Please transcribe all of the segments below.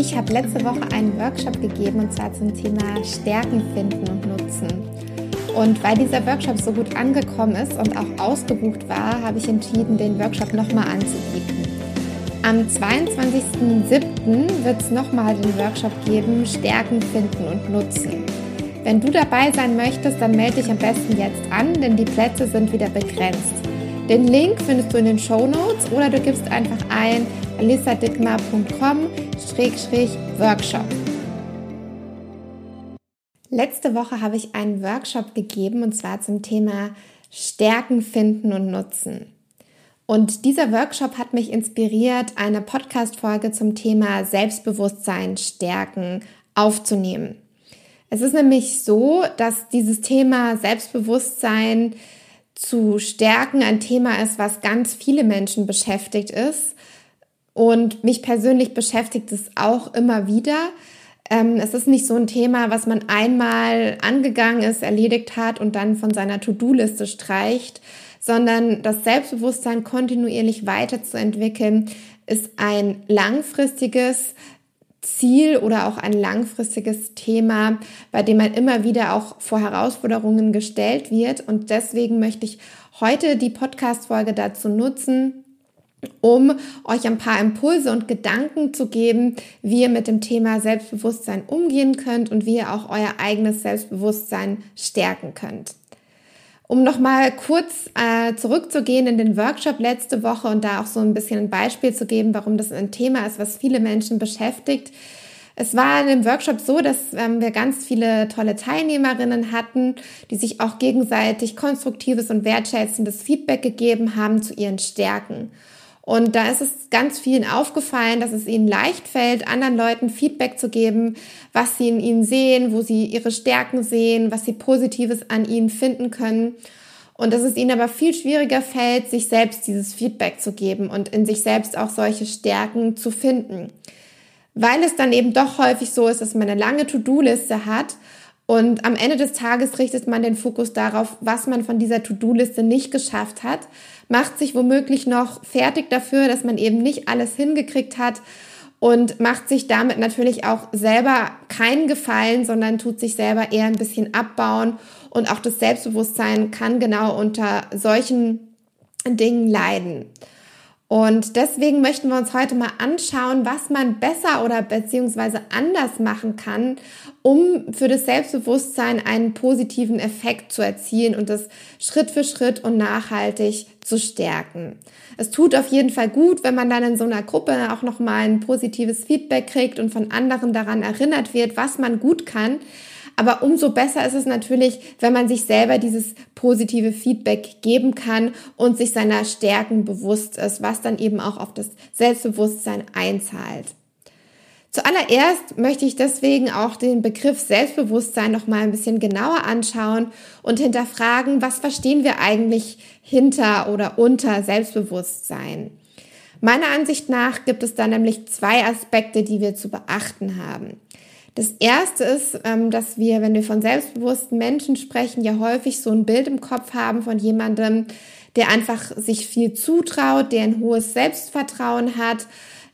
Ich habe letzte Woche einen Workshop gegeben und zwar zum Thema Stärken finden und nutzen. Und weil dieser Workshop so gut angekommen ist und auch ausgebucht war, habe ich entschieden, den Workshop nochmal anzubieten. Am 22.07. wird es nochmal den Workshop geben, Stärken finden und nutzen. Wenn du dabei sein möchtest, dann melde dich am besten jetzt an, denn die Plätze sind wieder begrenzt. Den Link findest du in den Show Notes oder du gibst einfach ein alissadickmar.com-workshop. Letzte Woche habe ich einen Workshop gegeben und zwar zum Thema Stärken finden und nutzen. Und dieser Workshop hat mich inspiriert, eine Podcast-Folge zum Thema Selbstbewusstsein stärken aufzunehmen. Es ist nämlich so, dass dieses Thema Selbstbewusstsein zu stärken ein Thema ist, was ganz viele Menschen beschäftigt ist. Und mich persönlich beschäftigt es auch immer wieder. Ähm, es ist nicht so ein Thema, was man einmal angegangen ist, erledigt hat und dann von seiner To-Do-Liste streicht, sondern das Selbstbewusstsein kontinuierlich weiterzuentwickeln, ist ein langfristiges Ziel oder auch ein langfristiges Thema, bei dem man immer wieder auch vor Herausforderungen gestellt wird. Und deswegen möchte ich heute die Podcast-Folge dazu nutzen, um euch ein paar Impulse und Gedanken zu geben, wie ihr mit dem Thema Selbstbewusstsein umgehen könnt und wie ihr auch euer eigenes Selbstbewusstsein stärken könnt. Um nochmal kurz äh, zurückzugehen in den Workshop letzte Woche und da auch so ein bisschen ein Beispiel zu geben, warum das ein Thema ist, was viele Menschen beschäftigt. Es war in dem Workshop so, dass ähm, wir ganz viele tolle Teilnehmerinnen hatten, die sich auch gegenseitig konstruktives und wertschätzendes Feedback gegeben haben zu ihren Stärken. Und da ist es ganz vielen aufgefallen, dass es ihnen leicht fällt, anderen Leuten Feedback zu geben, was sie in ihnen sehen, wo sie ihre Stärken sehen, was sie Positives an ihnen finden können. Und dass es ihnen aber viel schwieriger fällt, sich selbst dieses Feedback zu geben und in sich selbst auch solche Stärken zu finden. Weil es dann eben doch häufig so ist, dass man eine lange To-Do-Liste hat und am Ende des Tages richtet man den Fokus darauf, was man von dieser To-Do-Liste nicht geschafft hat, macht sich womöglich noch fertig dafür, dass man eben nicht alles hingekriegt hat und macht sich damit natürlich auch selber keinen Gefallen, sondern tut sich selber eher ein bisschen abbauen. Und auch das Selbstbewusstsein kann genau unter solchen Dingen leiden. Und deswegen möchten wir uns heute mal anschauen, was man besser oder beziehungsweise anders machen kann, um für das Selbstbewusstsein einen positiven Effekt zu erzielen und das Schritt für Schritt und nachhaltig zu stärken. Es tut auf jeden Fall gut, wenn man dann in so einer Gruppe auch nochmal ein positives Feedback kriegt und von anderen daran erinnert wird, was man gut kann, aber umso besser ist es natürlich, wenn man sich selber dieses positive Feedback geben kann und sich seiner Stärken bewusst ist, was dann eben auch auf das Selbstbewusstsein einzahlt. Zuallererst möchte ich deswegen auch den Begriff Selbstbewusstsein noch mal ein bisschen genauer anschauen und hinterfragen, was verstehen wir eigentlich hinter oder unter Selbstbewusstsein? Meiner Ansicht nach gibt es da nämlich zwei Aspekte, die wir zu beachten haben. Das erste ist, ähm, dass wir, wenn wir von selbstbewussten Menschen sprechen, ja häufig so ein Bild im Kopf haben von jemandem, der einfach sich viel zutraut, der ein hohes Selbstvertrauen hat,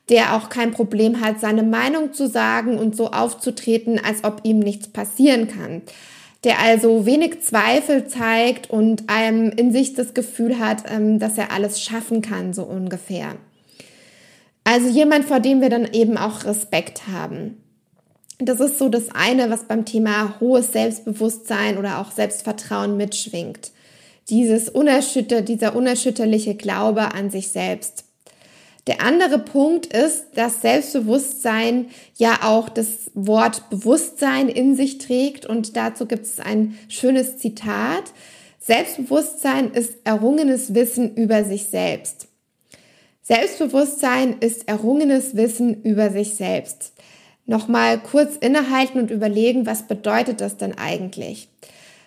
der auch kein Problem hat, seine Meinung zu sagen und so aufzutreten, als ob ihm nichts passieren kann. Der also wenig Zweifel zeigt und einem in sich das Gefühl hat, ähm, dass er alles schaffen kann, so ungefähr. Also jemand, vor dem wir dann eben auch Respekt haben. Das ist so das eine, was beim Thema hohes Selbstbewusstsein oder auch Selbstvertrauen mitschwingt. Dieses unerschütter, dieser unerschütterliche Glaube an sich selbst. Der andere Punkt ist, dass Selbstbewusstsein ja auch das Wort Bewusstsein in sich trägt und dazu gibt es ein schönes Zitat. Selbstbewusstsein ist errungenes Wissen über sich selbst. Selbstbewusstsein ist errungenes Wissen über sich selbst. Nochmal kurz innehalten und überlegen, was bedeutet das denn eigentlich?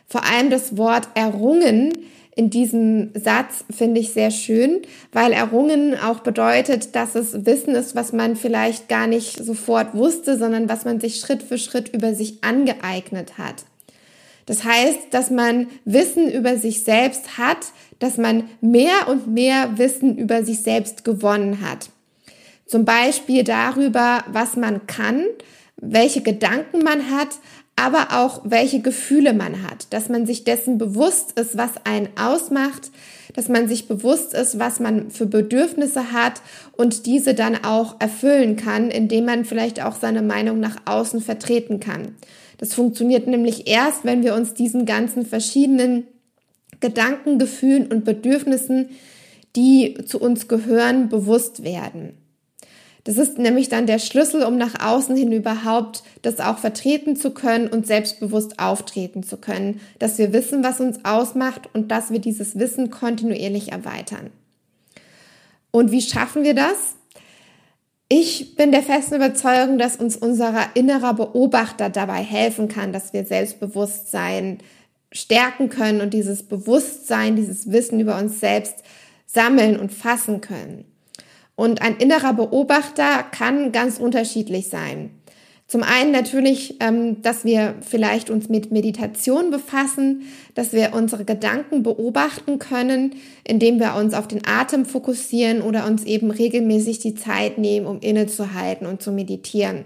Vor allem das Wort errungen in diesem Satz finde ich sehr schön, weil errungen auch bedeutet, dass es Wissen ist, was man vielleicht gar nicht sofort wusste, sondern was man sich Schritt für Schritt über sich angeeignet hat. Das heißt, dass man Wissen über sich selbst hat, dass man mehr und mehr Wissen über sich selbst gewonnen hat. Zum Beispiel darüber, was man kann, welche Gedanken man hat, aber auch welche Gefühle man hat, dass man sich dessen bewusst ist, was einen ausmacht, dass man sich bewusst ist, was man für Bedürfnisse hat und diese dann auch erfüllen kann, indem man vielleicht auch seine Meinung nach außen vertreten kann. Das funktioniert nämlich erst, wenn wir uns diesen ganzen verschiedenen Gedanken, Gefühlen und Bedürfnissen, die zu uns gehören, bewusst werden. Das ist nämlich dann der Schlüssel, um nach außen hin überhaupt das auch vertreten zu können und selbstbewusst auftreten zu können, dass wir wissen, was uns ausmacht und dass wir dieses Wissen kontinuierlich erweitern. Und wie schaffen wir das? Ich bin der festen Überzeugung, dass uns unser innerer Beobachter dabei helfen kann, dass wir Selbstbewusstsein stärken können und dieses Bewusstsein, dieses Wissen über uns selbst sammeln und fassen können. Und ein innerer Beobachter kann ganz unterschiedlich sein. Zum einen natürlich, ähm, dass wir vielleicht uns mit Meditation befassen, dass wir unsere Gedanken beobachten können, indem wir uns auf den Atem fokussieren oder uns eben regelmäßig die Zeit nehmen, um innezuhalten und zu meditieren.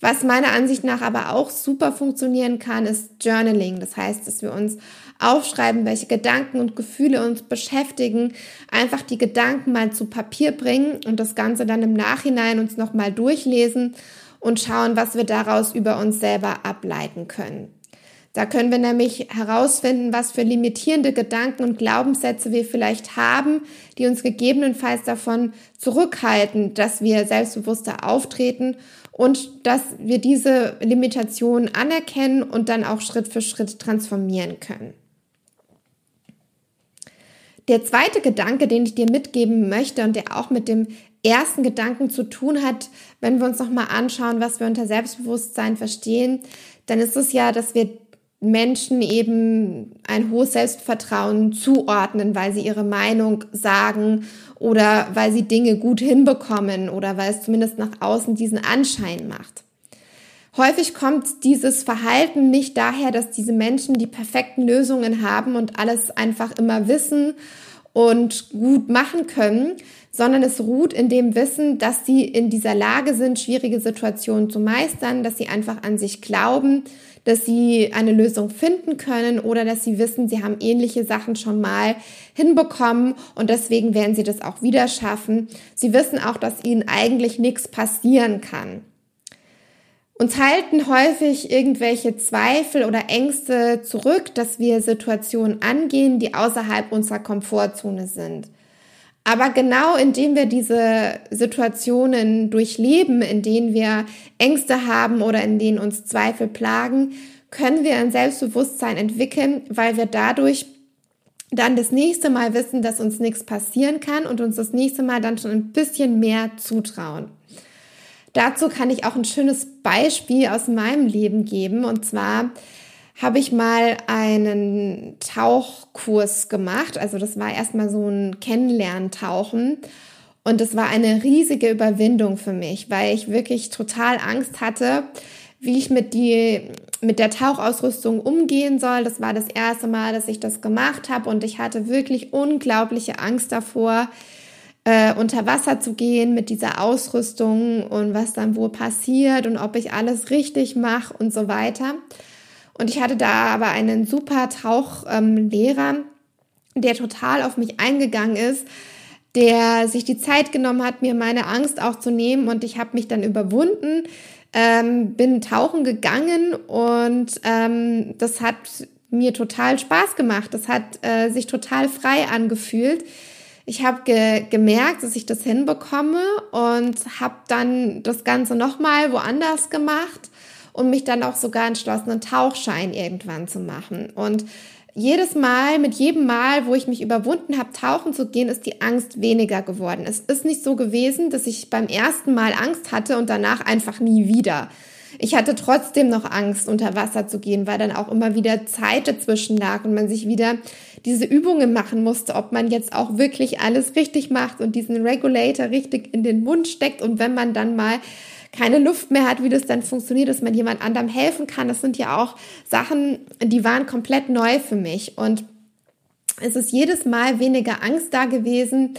Was meiner Ansicht nach aber auch super funktionieren kann, ist Journaling. Das heißt, dass wir uns aufschreiben, welche Gedanken und Gefühle uns beschäftigen, einfach die Gedanken mal zu Papier bringen und das Ganze dann im Nachhinein uns nochmal durchlesen und schauen, was wir daraus über uns selber ableiten können. Da können wir nämlich herausfinden, was für limitierende Gedanken und Glaubenssätze wir vielleicht haben, die uns gegebenenfalls davon zurückhalten, dass wir selbstbewusster auftreten und dass wir diese Limitationen anerkennen und dann auch Schritt für Schritt transformieren können. Der zweite Gedanke, den ich dir mitgeben möchte und der auch mit dem ersten Gedanken zu tun hat, wenn wir uns nochmal anschauen, was wir unter Selbstbewusstsein verstehen, dann ist es ja, dass wir Menschen eben ein hohes Selbstvertrauen zuordnen, weil sie ihre Meinung sagen oder weil sie Dinge gut hinbekommen oder weil es zumindest nach außen diesen Anschein macht. Häufig kommt dieses Verhalten nicht daher, dass diese Menschen die perfekten Lösungen haben und alles einfach immer wissen und gut machen können, sondern es ruht in dem Wissen, dass sie in dieser Lage sind, schwierige Situationen zu meistern, dass sie einfach an sich glauben, dass sie eine Lösung finden können oder dass sie wissen, sie haben ähnliche Sachen schon mal hinbekommen und deswegen werden sie das auch wieder schaffen. Sie wissen auch, dass ihnen eigentlich nichts passieren kann. Uns halten häufig irgendwelche Zweifel oder Ängste zurück, dass wir Situationen angehen, die außerhalb unserer Komfortzone sind. Aber genau indem wir diese Situationen durchleben, in denen wir Ängste haben oder in denen uns Zweifel plagen, können wir ein Selbstbewusstsein entwickeln, weil wir dadurch dann das nächste Mal wissen, dass uns nichts passieren kann und uns das nächste Mal dann schon ein bisschen mehr zutrauen. Dazu kann ich auch ein schönes Beispiel aus meinem Leben geben. Und zwar habe ich mal einen Tauchkurs gemacht. Also das war erstmal so ein Kennenlerntauchen. Und das war eine riesige Überwindung für mich, weil ich wirklich total Angst hatte, wie ich mit, die, mit der Tauchausrüstung umgehen soll. Das war das erste Mal, dass ich das gemacht habe und ich hatte wirklich unglaubliche Angst davor, äh, unter Wasser zu gehen mit dieser Ausrüstung und was dann wohl passiert und ob ich alles richtig mache und so weiter. Und ich hatte da aber einen super Tauchlehrer, ähm, der total auf mich eingegangen ist, der sich die Zeit genommen hat, mir meine Angst auch zu nehmen und ich habe mich dann überwunden, ähm, bin tauchen gegangen und ähm, das hat mir total Spaß gemacht. Das hat äh, sich total frei angefühlt. Ich habe ge gemerkt, dass ich das hinbekomme und habe dann das Ganze nochmal woanders gemacht und mich dann auch sogar entschlossen, einen Tauchschein irgendwann zu machen. Und jedes Mal, mit jedem Mal, wo ich mich überwunden habe, tauchen zu gehen, ist die Angst weniger geworden. Es ist nicht so gewesen, dass ich beim ersten Mal Angst hatte und danach einfach nie wieder. Ich hatte trotzdem noch Angst, unter Wasser zu gehen, weil dann auch immer wieder Zeit dazwischen lag und man sich wieder diese Übungen machen musste, ob man jetzt auch wirklich alles richtig macht und diesen Regulator richtig in den Mund steckt und wenn man dann mal keine Luft mehr hat, wie das dann funktioniert, dass man jemand anderem helfen kann. Das sind ja auch Sachen, die waren komplett neu für mich. Und es ist jedes Mal weniger Angst da gewesen.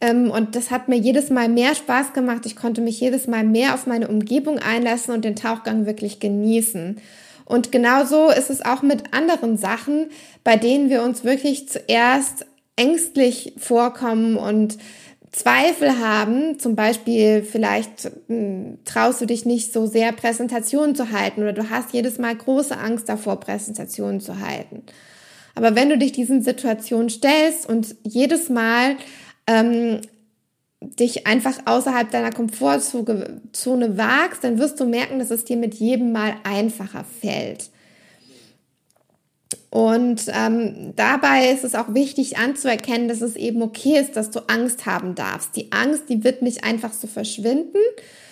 Ähm, und das hat mir jedes Mal mehr Spaß gemacht. Ich konnte mich jedes Mal mehr auf meine Umgebung einlassen und den Tauchgang wirklich genießen. Und genauso ist es auch mit anderen Sachen, bei denen wir uns wirklich zuerst ängstlich vorkommen und Zweifel haben, zum Beispiel vielleicht mh, hm, traust du dich nicht so sehr Präsentationen zu halten oder du hast jedes Mal große Angst davor, Präsentationen zu halten. Aber wenn du dich diesen Situationen stellst und jedes Mal ähm, dich einfach außerhalb deiner Komfortzone wagst, dann wirst du merken, dass es dir mit jedem Mal einfacher fällt. Und ähm, dabei ist es auch wichtig anzuerkennen, dass es eben okay ist, dass du Angst haben darfst. Die Angst, die wird nicht einfach so verschwinden,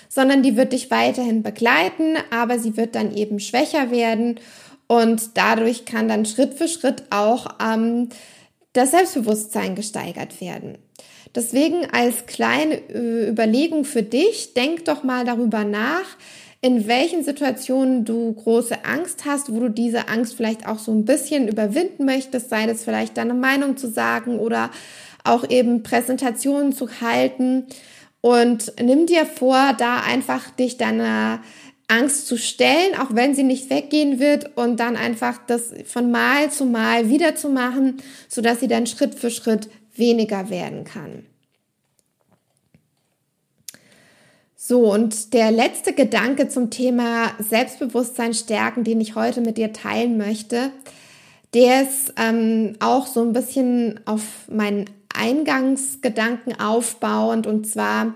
sondern die wird dich weiterhin begleiten, aber sie wird dann eben schwächer werden und dadurch kann dann Schritt für Schritt auch ähm, das Selbstbewusstsein gesteigert werden. Deswegen als kleine äh, Überlegung für dich, denk doch mal darüber nach, in welchen Situationen du große Angst hast, wo du diese Angst vielleicht auch so ein bisschen überwinden möchtest, sei das vielleicht deine Meinung zu sagen oder auch eben Präsentationen zu halten. Und nimm dir vor, da einfach dich deiner Angst zu stellen, auch wenn sie nicht weggehen wird und dann einfach das von Mal zu Mal wieder zu machen, sodass sie dann Schritt für Schritt weniger werden kann. So, und der letzte Gedanke zum Thema Selbstbewusstsein stärken, den ich heute mit dir teilen möchte, der ist ähm, auch so ein bisschen auf meinen Eingangsgedanken aufbauend. Und zwar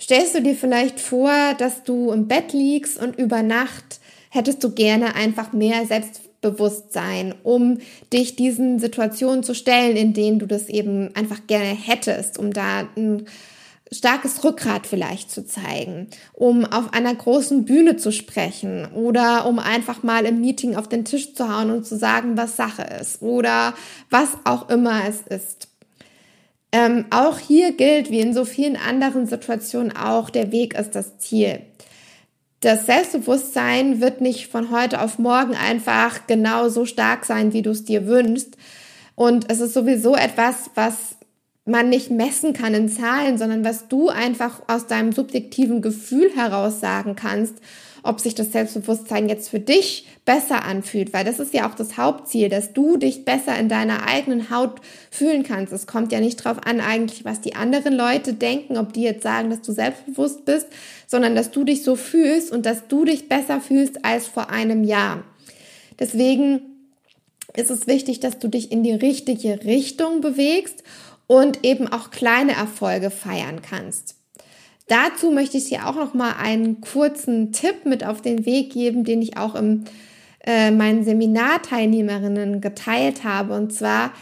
stellst du dir vielleicht vor, dass du im Bett liegst und über Nacht hättest du gerne einfach mehr Selbstbewusstsein, um dich diesen Situationen zu stellen, in denen du das eben einfach gerne hättest, um da ein starkes Rückgrat vielleicht zu zeigen, um auf einer großen Bühne zu sprechen oder um einfach mal im Meeting auf den Tisch zu hauen und zu sagen, was Sache ist oder was auch immer es ist. Ähm, auch hier gilt, wie in so vielen anderen Situationen auch, der Weg ist das Ziel. Das Selbstbewusstsein wird nicht von heute auf morgen einfach genau so stark sein, wie du es dir wünschst. Und es ist sowieso etwas, was man nicht messen kann in Zahlen, sondern was du einfach aus deinem subjektiven Gefühl heraus sagen kannst, ob sich das Selbstbewusstsein jetzt für dich besser anfühlt, weil das ist ja auch das Hauptziel, dass du dich besser in deiner eigenen Haut fühlen kannst. Es kommt ja nicht drauf an eigentlich, was die anderen Leute denken, ob die jetzt sagen, dass du selbstbewusst bist, sondern dass du dich so fühlst und dass du dich besser fühlst als vor einem Jahr. Deswegen ist es wichtig, dass du dich in die richtige Richtung bewegst und eben auch kleine Erfolge feiern kannst. Dazu möchte ich dir auch noch mal einen kurzen Tipp mit auf den Weg geben, den ich auch im äh, meinen Seminarteilnehmerinnen geteilt habe. Und zwar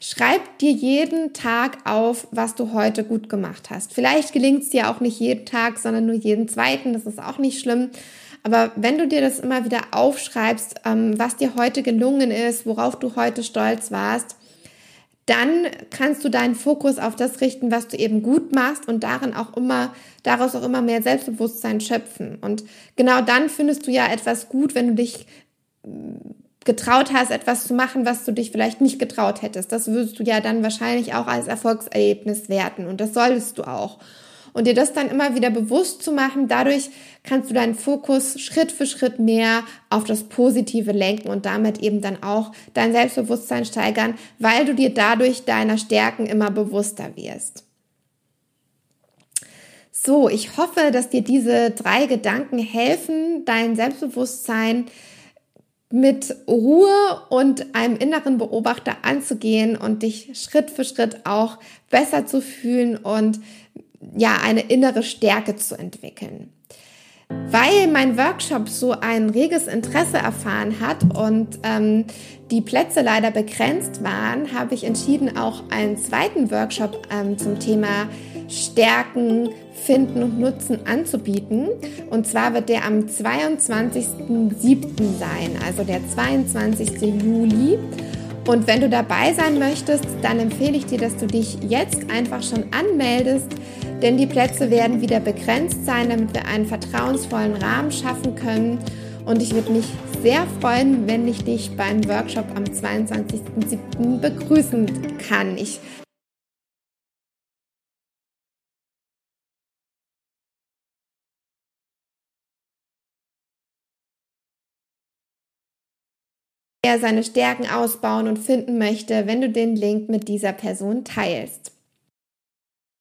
schreib dir jeden Tag auf, was du heute gut gemacht hast. Vielleicht gelingt es dir auch nicht jeden Tag, sondern nur jeden zweiten. Das ist auch nicht schlimm. Aber wenn du dir das immer wieder aufschreibst, ähm, was dir heute gelungen ist, worauf du heute stolz warst, dann kannst du deinen Fokus auf das richten, was du eben gut machst und darin auch immer, daraus auch immer mehr Selbstbewusstsein schöpfen. Und genau dann findest du ja etwas gut, wenn du dich mm, getraut hast, etwas zu machen, was du dich vielleicht nicht getraut hättest. Das würdest du ja dann wahrscheinlich auch als Erfolgserlebnis werten und das solltest du auch und dir das dann immer wieder bewusst zu machen, dadurch kannst du deinen Fokus Schritt für Schritt mehr auf das Positive lenken und damit eben dann auch dein Selbstbewusstsein steigern, weil du dir dadurch deiner Stärken immer bewusster wirst. So, ich hoffe, dass dir diese drei Gedanken helfen, dein Selbstbewusstsein mit Ruhe und einem inneren Beobachter anzugehen und dich Schritt für Schritt auch besser zu fühlen und ja, eine innere Stärke zu entwickeln. Weil mein Workshop so ein reges Interesse erfahren hat und ähm, die Plätze leider begrenzt waren, habe ich entschieden, auch einen zweiten Workshop ähm, zum Thema Stärken, Finden und Nutzen anzubieten. Und zwar wird der am 22.07. sein, also der 22. Juli. Und wenn du dabei sein möchtest, dann empfehle ich dir, dass du dich jetzt einfach schon anmeldest, denn die Plätze werden wieder begrenzt sein, damit wir einen vertrauensvollen Rahmen schaffen können. Und ich würde mich sehr freuen, wenn ich dich beim Workshop am 22.07. begrüßen kann. Ich seine Stärken ausbauen und finden möchte, wenn du den Link mit dieser Person teilst.